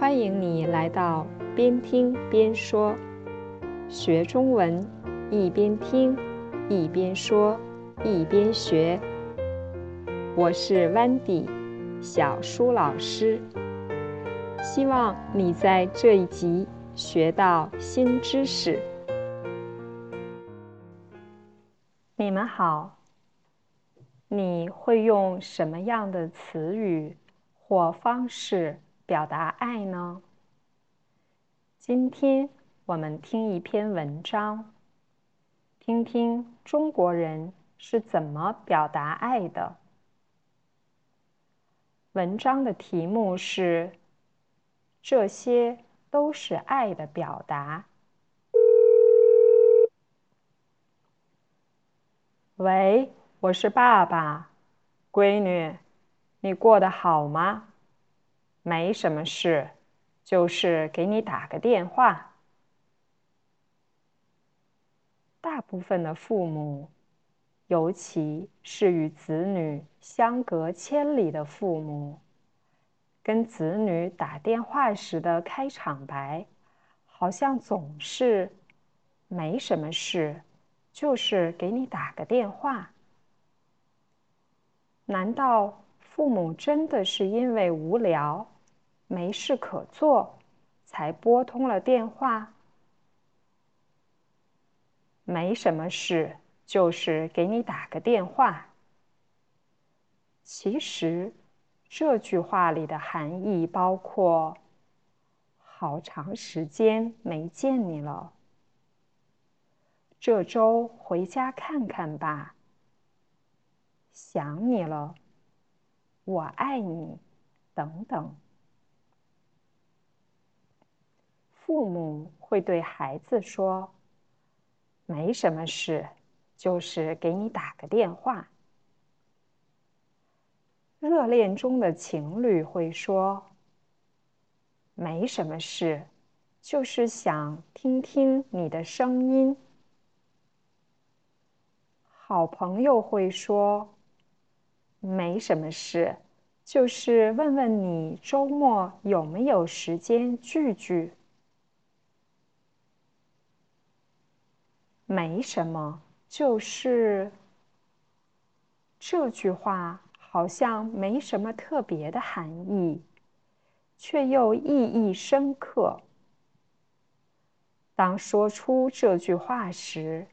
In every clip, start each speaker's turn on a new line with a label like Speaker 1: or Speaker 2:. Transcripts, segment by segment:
Speaker 1: 欢迎你来到边听边说，学中文一边听一边说一边学。我是 Wendy 小舒老师，希望你在这一集学到新知识。你们好，你会用什么样的词语或方式？表达爱呢？今天我们听一篇文章，听听中国人是怎么表达爱的。文章的题目是：这些都是爱的表达。喂，我是爸爸，闺女，你过得好吗？没什么事，就是给你打个电话。大部分的父母，尤其是与子女相隔千里的父母，跟子女打电话时的开场白，好像总是没什么事，就是给你打个电话。难道父母真的是因为无聊？没事可做，才拨通了电话。没什么事，就是给你打个电话。其实，这句话里的含义包括：好长时间没见你了，这周回家看看吧。想你了，我爱你，等等。父母会对孩子说：“没什么事，就是给你打个电话。”热恋中的情侣会说：“没什么事，就是想听听你的声音。”好朋友会说：“没什么事，就是问问你周末有没有时间聚聚。”没什么，就是这句话好像没什么特别的含义，却又意义深刻。当说出这句话时，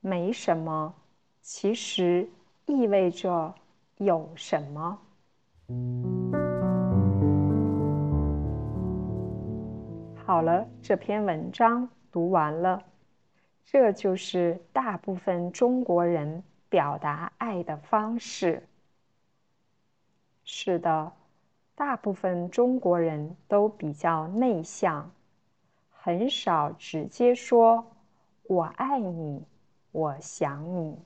Speaker 1: 没什么，其实意味着有什么。好了，这篇文章读完了。这就是大部分中国人表达爱的方式。是的，大部分中国人都比较内向，很少直接说“我爱你”“我想你”。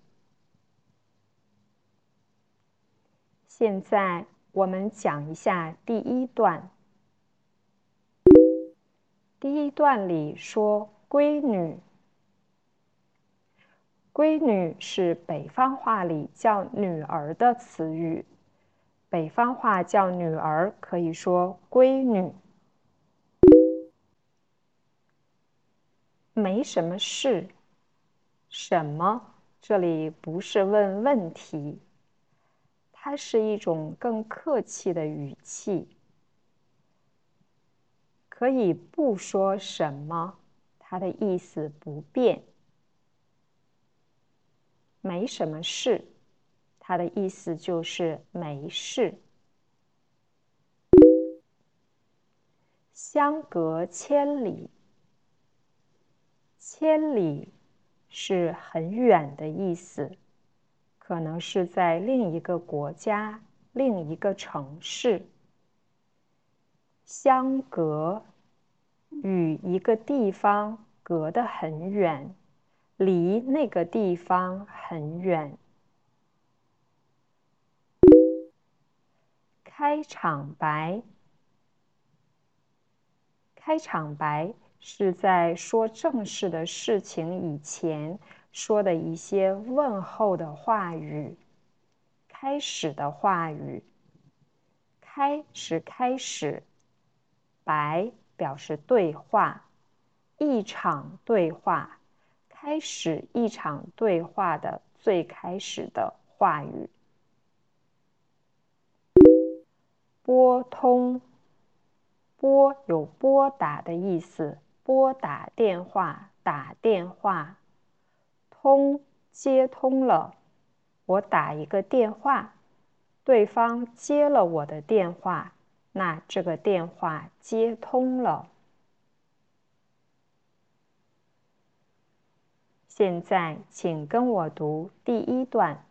Speaker 1: 现在我们讲一下第一段。第一段里说“闺女”。闺女是北方话里叫女儿的词语，北方话叫女儿可以说闺女。没什么事，什么？这里不是问问题，它是一种更客气的语气，可以不说什么，它的意思不变。没什么事，它的意思就是没事。相隔千里，千里是很远的意思，可能是在另一个国家、另一个城市。相隔，与一个地方隔得很远。离那个地方很远。开场白，开场白是在说正式的事情以前说的一些问候的话语，开始的话语。开是开始，白表示对话，一场对话，开始一场对话的最开始的话语。拨通，拨有拨打的意思，拨打电话，打电话。通，接通了。我打一个电话，对方接了我的电话，那这个电话接通了。现在，请跟我读第一段。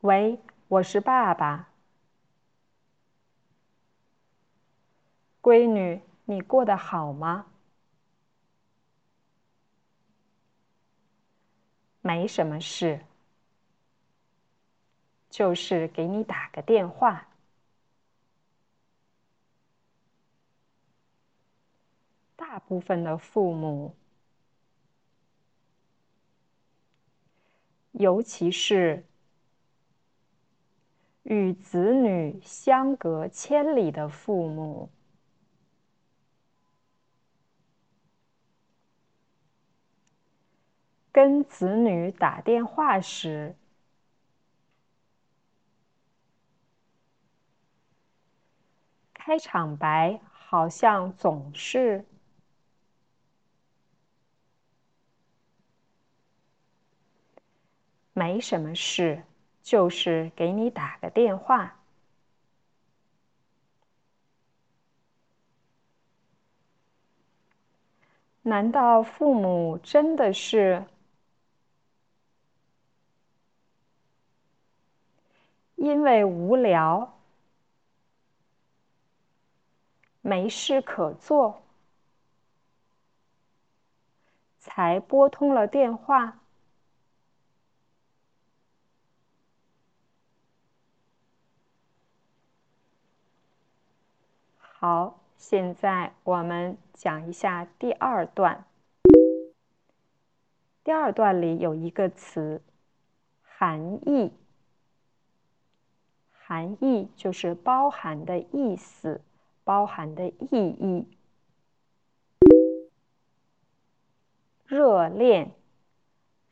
Speaker 1: 喂，我是爸爸。闺女，你过得好吗？没什么事，就是给你打个电话。大部分的父母，尤其是与子女相隔千里的父母。跟子女打电话时，开场白好像总是没什么事，就是给你打个电话。难道父母真的是？因为无聊，没事可做，才拨通了电话。好，现在我们讲一下第二段。第二段里有一个词，含义。含义就是包含的意思，包含的意义。热恋，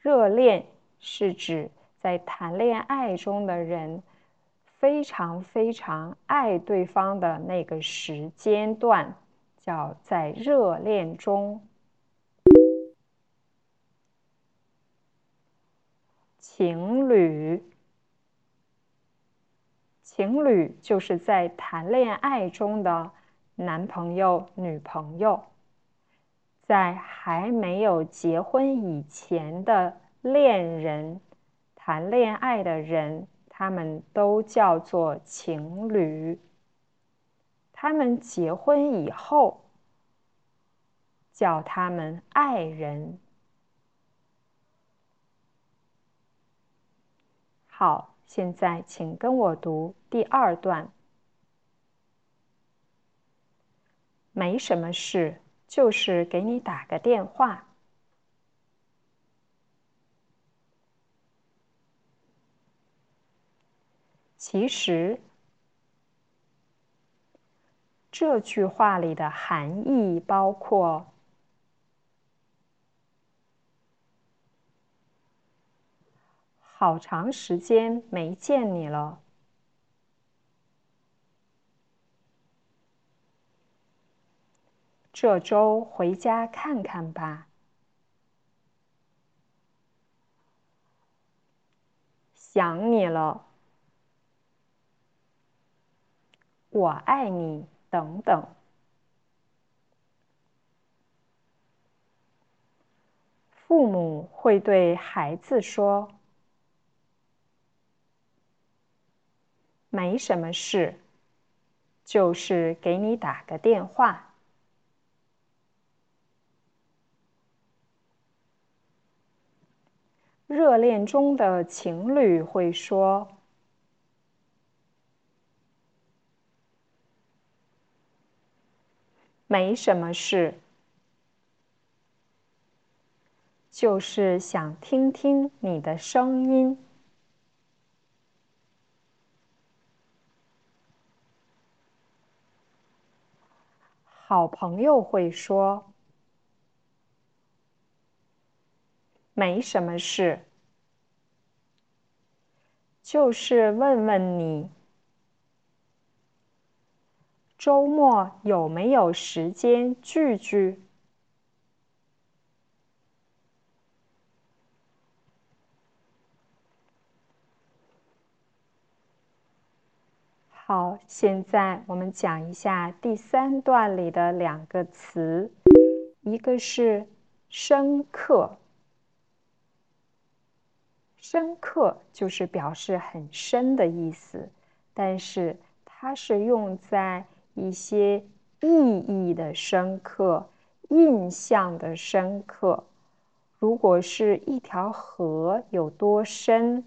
Speaker 1: 热恋是指在谈恋爱中的人非常非常爱对方的那个时间段，叫在热恋中。情侣。情侣就是在谈恋爱中的男朋友、女朋友，在还没有结婚以前的恋人，谈恋爱的人，他们都叫做情侣。他们结婚以后，叫他们爱人。好。现在，请跟我读第二段。没什么事，就是给你打个电话。其实，这句话里的含义包括。好长时间没见你了，这周回家看看吧。想你了，我爱你，等等。父母会对孩子说。没什么事，就是给你打个电话。热恋中的情侣会说：“没什么事。就是想听听你的声音。好朋友会说没什么事。就是问问你周末有没有时间聚聚？”好，现在我们讲一下第三段里的两个词，一个是“深刻”，深刻就是表示很深的意思，但是它是用在一些意义的深刻、印象的深刻。如果是一条河有多深？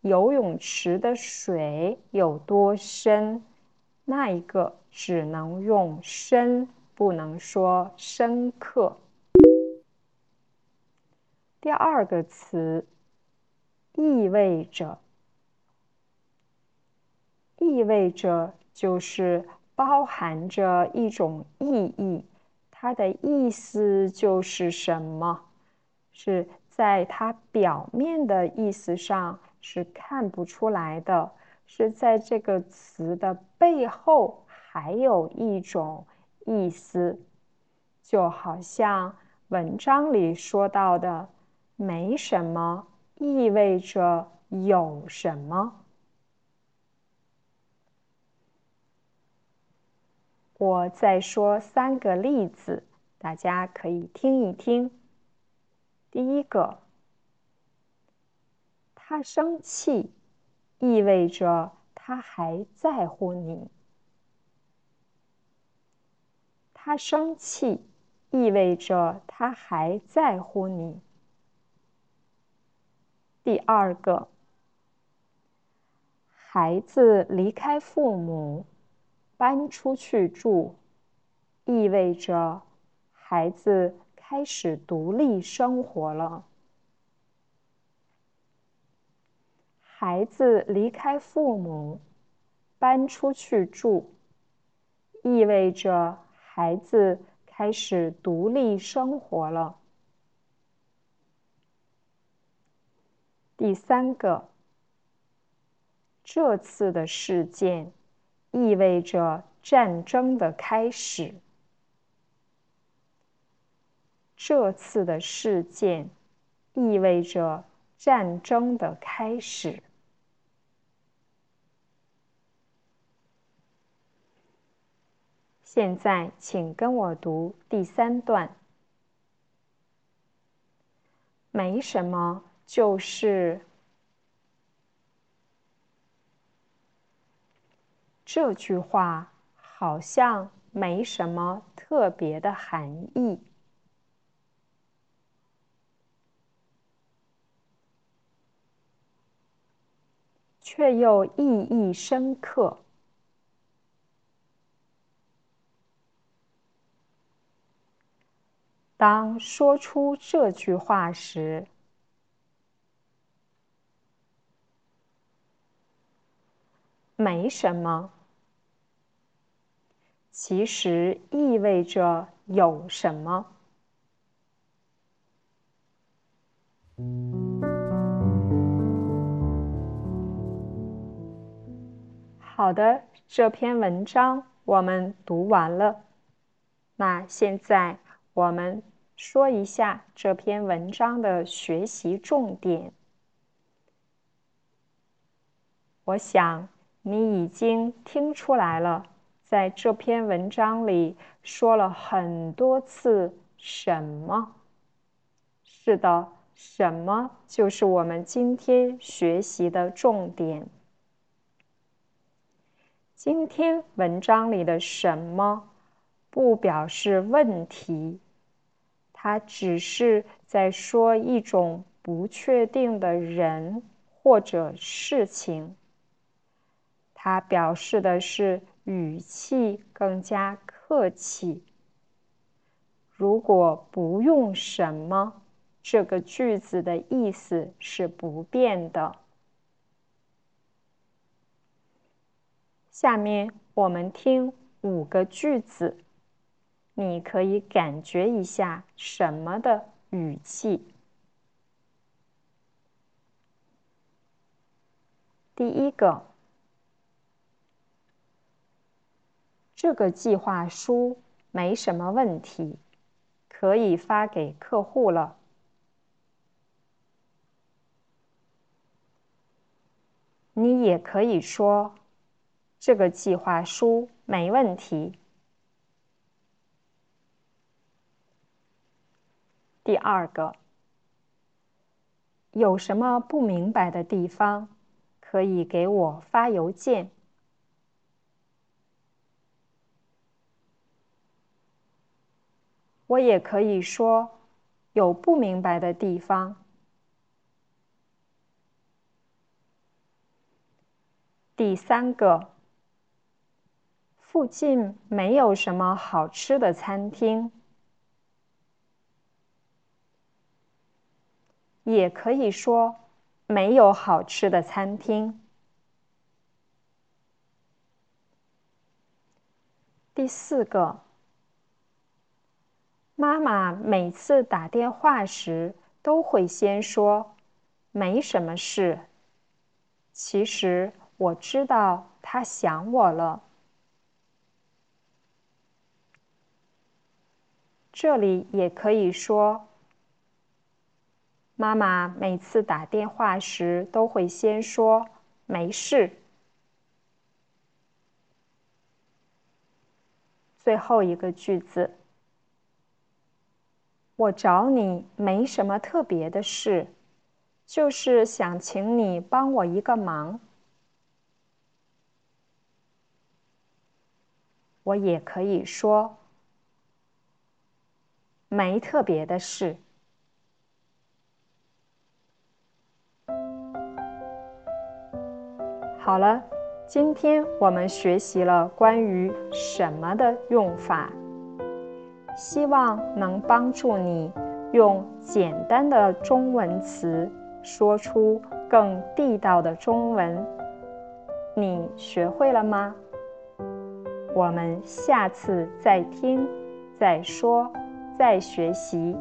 Speaker 1: 游泳池的水有多深？那一个只能用深，不能说深刻。第二个词意味着，意味着就是包含着一种意义，它的意思就是什么？是在它表面的意思上。是看不出来的，是在这个词的背后还有一种意思，就好像文章里说到的“没什么”意味着有什么。我再说三个例子，大家可以听一听。第一个。他生气，意味着他还在乎你。他生气，意味着他还在乎你。第二个，孩子离开父母，搬出去住，意味着孩子开始独立生活了。孩子离开父母，搬出去住，意味着孩子开始独立生活了。第三个，这次的事件意味着战争的开始。这次的事件意味着战争的开始。现在，请跟我读第三段。没什么，就是这句话好像没什么特别的含义，却又意义深刻。当说出这句话时，没什么，其实意味着有什么。好的，这篇文章我们读完了。那现在。我们说一下这篇文章的学习重点。我想你已经听出来了，在这篇文章里说了很多次“什么”。是的，“什么”就是我们今天学习的重点。今天文章里的“什么”不表示问题。它只是在说一种不确定的人或者事情。它表示的是语气更加客气。如果不用“什么”，这个句子的意思是不变的。下面我们听五个句子。你可以感觉一下什么的语气？第一个，这个计划书没什么问题，可以发给客户了。你也可以说，这个计划书没问题。第二个，有什么不明白的地方？可以给我发邮件。我也可以说有不明白的地方。第三个，附近没有什么好吃的餐厅。也可以说。没有好吃的餐厅。第四个，妈妈每次打电话时都会先说“没什么事”，其实我知道她想我了。这里也可以说。妈妈每次打电话时都会先说“没事”。最后一个句子，我找你没什么特别的事，就是想请你帮我一个忙。我也可以说没特别的事。好了，今天我们学习了关于“什么”的用法，希望能帮助你用简单的中文词说出更地道的中文。你学会了吗？我们下次再听、再说、再学习。